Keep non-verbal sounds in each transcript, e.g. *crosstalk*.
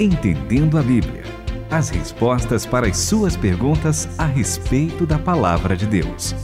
Entendendo a Bíblia. As respostas para as suas perguntas a respeito da palavra de Deus.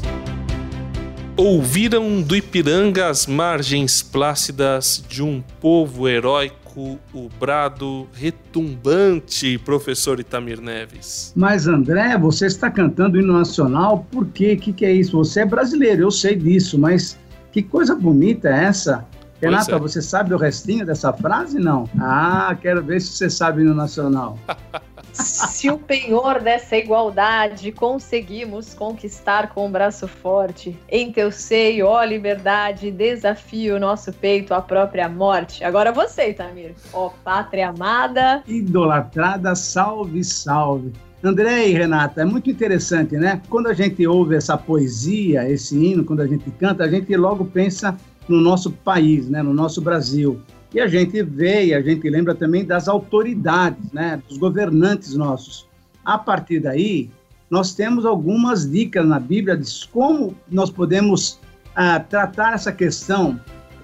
Ouviram do Ipiranga as margens plácidas de um povo heróico, o brado retumbante, professor Itamir Neves. Mas André, você está cantando o hino nacional, por quê? O que, que é isso? Você é brasileiro, eu sei disso, mas que coisa bonita é essa? Renata, é. você sabe o restinho dessa frase? Não. Ah, quero ver se você sabe no nacional. *laughs* se o penhor dessa igualdade conseguimos conquistar com o um braço forte, em teu seio, ó liberdade, desafio o nosso peito à própria morte. Agora você, Tamir. Ó pátria amada. Idolatrada, salve, salve. André e Renata, é muito interessante, né? Quando a gente ouve essa poesia, esse hino, quando a gente canta, a gente logo pensa no nosso país, né, no nosso Brasil. E a gente vê e a gente lembra também das autoridades, né, dos governantes nossos. A partir daí, nós temos algumas dicas na Bíblia de como nós podemos ah, tratar essa questão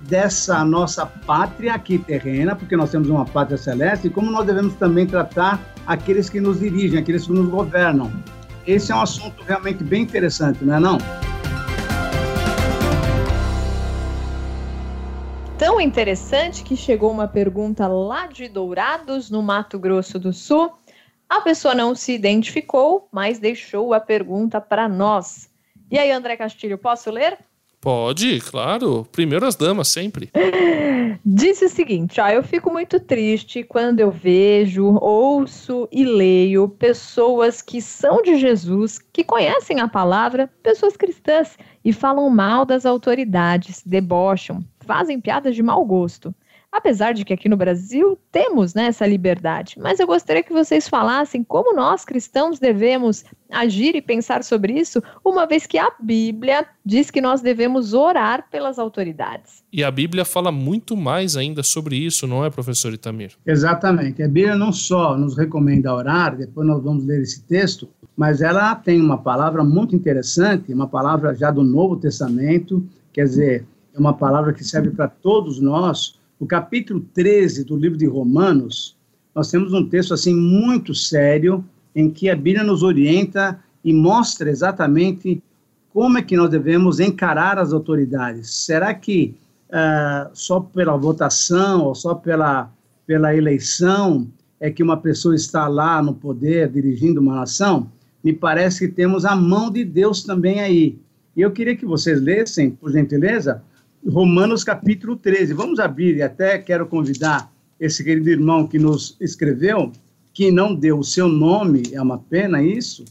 dessa nossa pátria aqui terrena, porque nós temos uma pátria celeste, e como nós devemos também tratar aqueles que nos dirigem, aqueles que nos governam. Esse é um assunto realmente bem interessante, não é não? Tão interessante que chegou uma pergunta lá de Dourados, no Mato Grosso do Sul. A pessoa não se identificou, mas deixou a pergunta para nós. E aí, André Castilho, posso ler? Pode, claro. Primeiro as damas, sempre. *laughs* Disse o seguinte: ó, eu fico muito triste quando eu vejo, ouço e leio pessoas que são de Jesus, que conhecem a palavra, pessoas cristãs, e falam mal das autoridades, debocham, fazem piadas de mau gosto. Apesar de que aqui no Brasil temos né, essa liberdade, mas eu gostaria que vocês falassem como nós cristãos devemos agir e pensar sobre isso, uma vez que a Bíblia diz que nós devemos orar pelas autoridades. E a Bíblia fala muito mais ainda sobre isso, não é, professor Itamir? Exatamente. A Bíblia não só nos recomenda orar, depois nós vamos ler esse texto, mas ela tem uma palavra muito interessante, uma palavra já do Novo Testamento, quer dizer, é uma palavra que serve para todos nós. O capítulo 13 do livro de Romanos, nós temos um texto assim muito sério em que a Bíblia nos orienta e mostra exatamente como é que nós devemos encarar as autoridades. Será que uh, só pela votação ou só pela, pela eleição é que uma pessoa está lá no poder dirigindo uma nação? Me parece que temos a mão de Deus também aí. E eu queria que vocês lessem, por gentileza, Romanos capítulo 13. Vamos abrir e até quero convidar esse querido irmão que nos escreveu, que não deu o seu nome, é uma pena isso.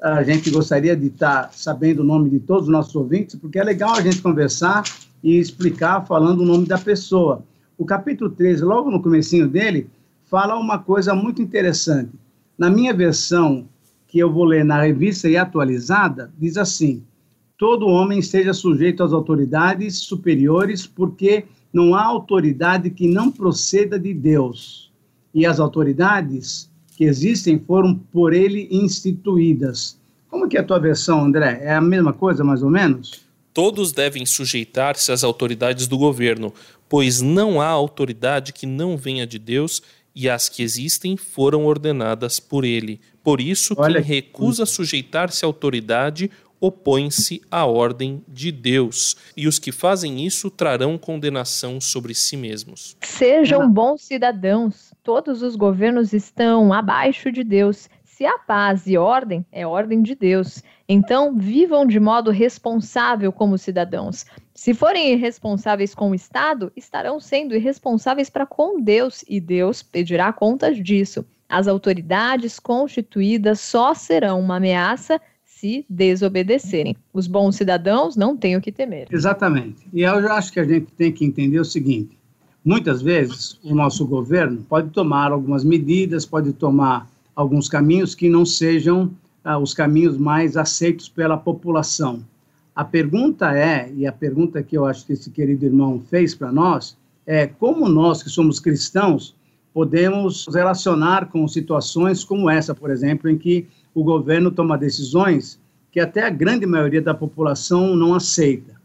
A gente gostaria de estar sabendo o nome de todos os nossos ouvintes, porque é legal a gente conversar e explicar falando o nome da pessoa. O capítulo 13, logo no comecinho dele, fala uma coisa muito interessante. Na minha versão, que eu vou ler na revista e atualizada, diz assim: todo homem esteja sujeito às autoridades superiores, porque não há autoridade que não proceda de Deus. E as autoridades que existem foram por ele instituídas. Como que é a tua versão, André? É a mesma coisa, mais ou menos? Todos devem sujeitar-se às autoridades do governo, pois não há autoridade que não venha de Deus e as que existem foram ordenadas por ele. Por isso, Olha quem recusa sujeitar-se à autoridade opõe-se à ordem de Deus, e os que fazem isso trarão condenação sobre si mesmos. Sejam bons cidadãos, todos os governos estão abaixo de Deus. Se há paz e ordem, é ordem de Deus. Então, vivam de modo responsável como cidadãos. Se forem irresponsáveis com o Estado, estarão sendo irresponsáveis para com Deus, e Deus pedirá contas disso. As autoridades constituídas só serão uma ameaça se desobedecerem. Os bons cidadãos não têm o que temer. Exatamente. E eu acho que a gente tem que entender o seguinte: muitas vezes o nosso governo pode tomar algumas medidas, pode tomar alguns caminhos que não sejam ah, os caminhos mais aceitos pela população. A pergunta é, e a pergunta que eu acho que esse querido irmão fez para nós, é como nós que somos cristãos podemos relacionar com situações como essa, por exemplo, em que o governo toma decisões que até a grande maioria da população não aceita.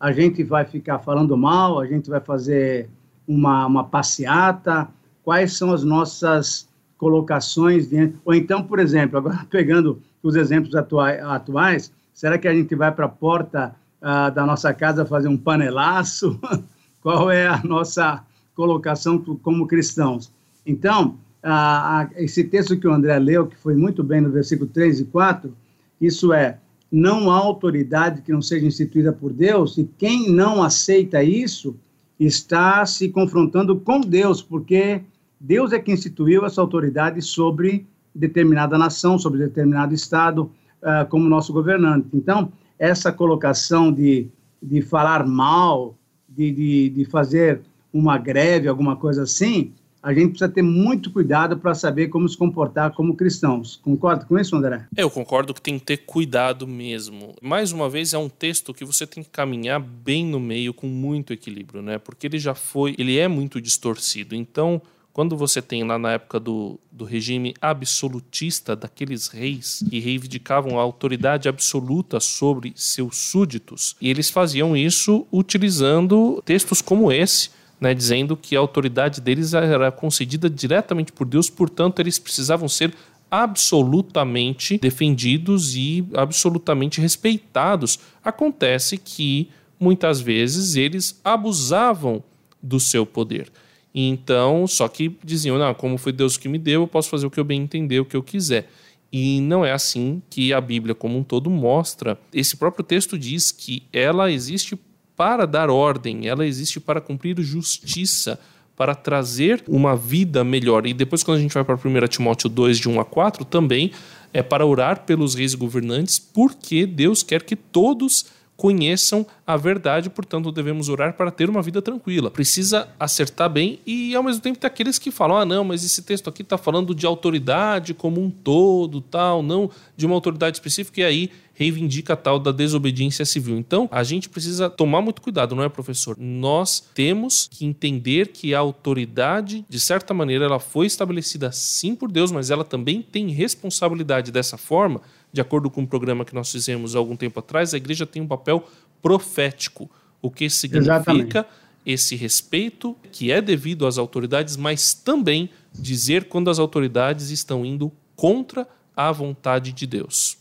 A gente vai ficar falando mal, a gente vai fazer uma, uma passeata, quais são as nossas colocações, ou então, por exemplo, agora *laughs* pegando os exemplos atuais, será que a gente vai para a porta ah, da nossa casa fazer um panelaço? *laughs* Qual é a nossa colocação como cristãos? Então, ah, esse texto que o André leu, que foi muito bem no versículo 3 e 4, isso é, não há autoridade que não seja instituída por Deus, e quem não aceita isso está se confrontando com Deus, porque Deus é que instituiu essa autoridade sobre determinada nação, sobre determinado estado, uh, como nosso governante. Então, essa colocação de, de falar mal, de, de, de fazer uma greve, alguma coisa assim, a gente precisa ter muito cuidado para saber como se comportar como cristãos. Concorda com isso, André? Eu concordo que tem que ter cuidado mesmo. Mais uma vez, é um texto que você tem que caminhar bem no meio, com muito equilíbrio, né? Porque ele já foi, ele é muito distorcido. Então, quando você tem lá na época do, do regime absolutista daqueles reis que reivindicavam a autoridade absoluta sobre seus súditos, e eles faziam isso utilizando textos como esse, né, dizendo que a autoridade deles era concedida diretamente por Deus, portanto, eles precisavam ser absolutamente defendidos e absolutamente respeitados. Acontece que muitas vezes eles abusavam do seu poder. Então, só que diziam, não, como foi Deus que me deu, eu posso fazer o que eu bem entender, o que eu quiser. E não é assim que a Bíblia como um todo mostra. Esse próprio texto diz que ela existe para dar ordem, ela existe para cumprir justiça, para trazer uma vida melhor. E depois, quando a gente vai para 1 Timóteo 2, de 1 a 4, também é para orar pelos reis governantes, porque Deus quer que todos conheçam a verdade, portanto devemos orar para ter uma vida tranquila. Precisa acertar bem e ao mesmo tempo tem aqueles que falam: ah, não, mas esse texto aqui está falando de autoridade como um todo, tal, não de uma autoridade específica, e aí reivindica a tal da desobediência civil. Então, a gente precisa tomar muito cuidado, não é, professor? Nós temos que entender que a autoridade, de certa maneira, ela foi estabelecida sim por Deus, mas ela também tem responsabilidade dessa forma de acordo com o um programa que nós fizemos há algum tempo atrás, a igreja tem um papel profético. O que significa Exatamente. esse respeito que é devido às autoridades, mas também dizer quando as autoridades estão indo contra a vontade de Deus.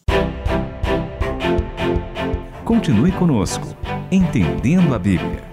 Continue conosco, entendendo a Bíblia.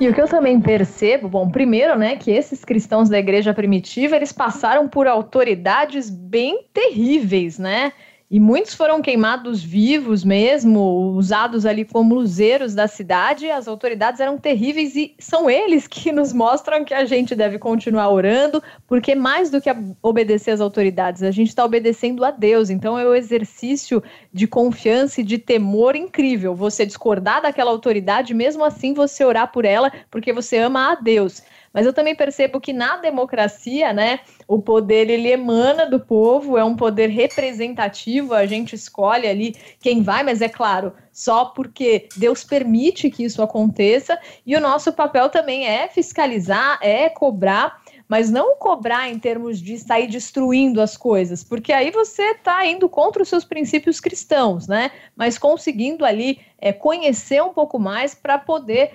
E o que eu também percebo, bom, primeiro, né, que esses cristãos da igreja primitiva, eles passaram por autoridades bem terríveis, né? E muitos foram queimados vivos mesmo, usados ali como luzeiros da cidade. As autoridades eram terríveis e são eles que *laughs* nos mostram que a gente deve continuar orando, porque mais do que obedecer às autoridades, a gente está obedecendo a Deus. Então é um exercício de confiança e de temor incrível. Você discordar daquela autoridade, mesmo assim você orar por ela, porque você ama a Deus. Mas eu também percebo que na democracia, né, o poder ele emana do povo, é um poder representativo, a gente escolhe ali quem vai, mas é claro, só porque Deus permite que isso aconteça, e o nosso papel também é fiscalizar, é cobrar mas não cobrar em termos de sair destruindo as coisas, porque aí você está indo contra os seus princípios cristãos, né? Mas conseguindo ali é, conhecer um pouco mais para poder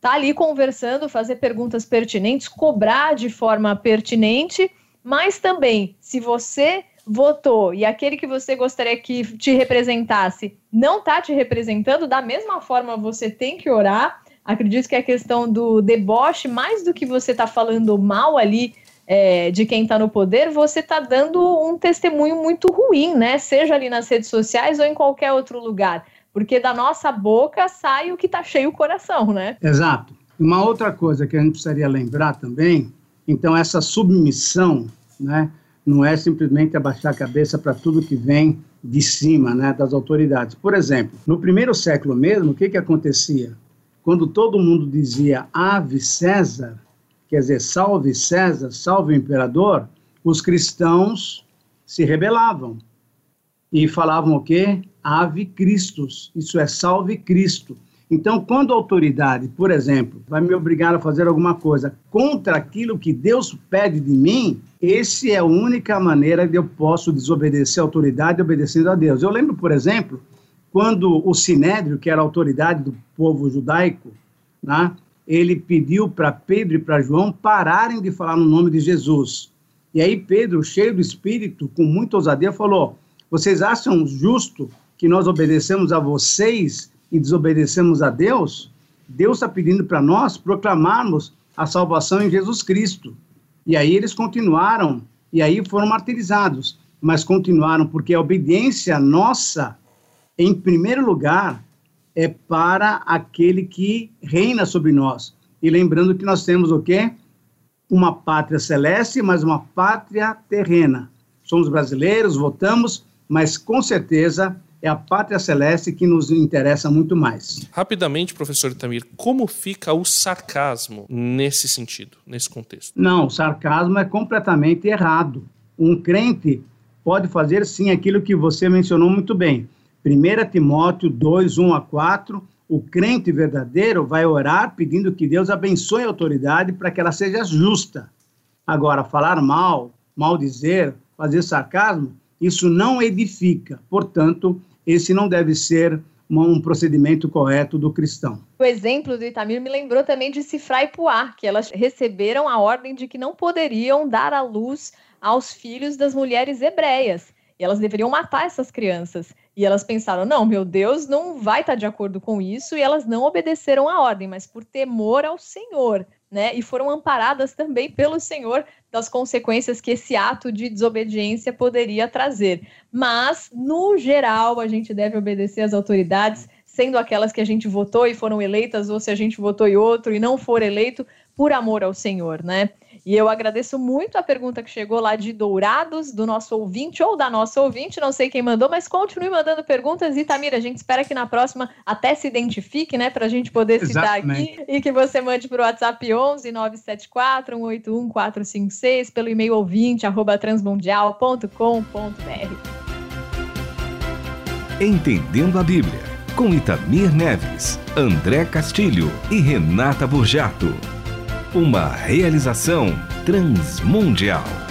tá ali conversando, fazer perguntas pertinentes, cobrar de forma pertinente, mas também, se você votou e aquele que você gostaria que te representasse não tá te representando, da mesma forma você tem que orar. Acredito que a questão do deboche, mais do que você tá falando mal ali é, de quem está no poder, você está dando um testemunho muito ruim, né? Seja ali nas redes sociais ou em qualquer outro lugar porque da nossa boca sai o que está cheio o coração, né? Exato. Uma outra coisa que a gente precisaria lembrar também, então essa submissão, né, não é simplesmente abaixar a cabeça para tudo que vem de cima, né, das autoridades. Por exemplo, no primeiro século mesmo, o que que acontecia? Quando todo mundo dizia Ave César, quer dizer, salve César, salve o imperador, os cristãos se rebelavam e falavam o quê? Ave Christus, isso é salve Cristo. Então, quando a autoridade, por exemplo, vai me obrigar a fazer alguma coisa contra aquilo que Deus pede de mim, essa é a única maneira que eu posso desobedecer a autoridade obedecendo a Deus. Eu lembro, por exemplo, quando o Sinédrio, que era a autoridade do povo judaico, né, ele pediu para Pedro e para João pararem de falar no nome de Jesus. E aí Pedro, cheio do Espírito, com muita ousadia, falou: Vocês acham justo que nós obedecemos a vocês e desobedecemos a Deus? Deus está pedindo para nós proclamarmos a salvação em Jesus Cristo. E aí eles continuaram, e aí foram martirizados, mas continuaram, porque a obediência nossa, em primeiro lugar, é para aquele que reina sobre nós. E lembrando que nós temos o quê? Uma pátria celeste, mas uma pátria terrena. Somos brasileiros, votamos, mas com certeza é a pátria celeste que nos interessa muito mais. Rapidamente, professor Itamir, como fica o sarcasmo nesse sentido, nesse contexto? Não, o sarcasmo é completamente errado. Um crente pode fazer sim aquilo que você mencionou muito bem 1 Timóteo 2, 1 a 4, o crente verdadeiro vai orar pedindo que Deus abençoe a autoridade para que ela seja justa. Agora, falar mal, maldizer, fazer sarcasmo, isso não edifica. Portanto, esse não deve ser um procedimento correto do cristão. O exemplo do Itamir me lembrou também de Sifra e Puar, que elas receberam a ordem de que não poderiam dar à luz aos filhos das mulheres hebreias. E elas deveriam matar essas crianças. E elas pensaram: não, meu Deus não vai estar de acordo com isso, e elas não obedeceram à ordem, mas por temor ao Senhor, né? E foram amparadas também pelo Senhor das consequências que esse ato de desobediência poderia trazer. Mas, no geral, a gente deve obedecer às autoridades, sendo aquelas que a gente votou e foram eleitas, ou se a gente votou em outro e não for eleito, por amor ao Senhor, né? E eu agradeço muito a pergunta que chegou lá de Dourados, do nosso ouvinte ou da nossa ouvinte, não sei quem mandou, mas continue mandando perguntas. E Tamira, a gente espera que na próxima até se identifique, né, para a gente poder citar aqui e que você mande para o WhatsApp 11 974 181 456 pelo e-mail ouvinte arroba transmundial.com.br. Entendendo a Bíblia, com Itamir Neves, André Castilho e Renata Burjato. Uma realização transmundial.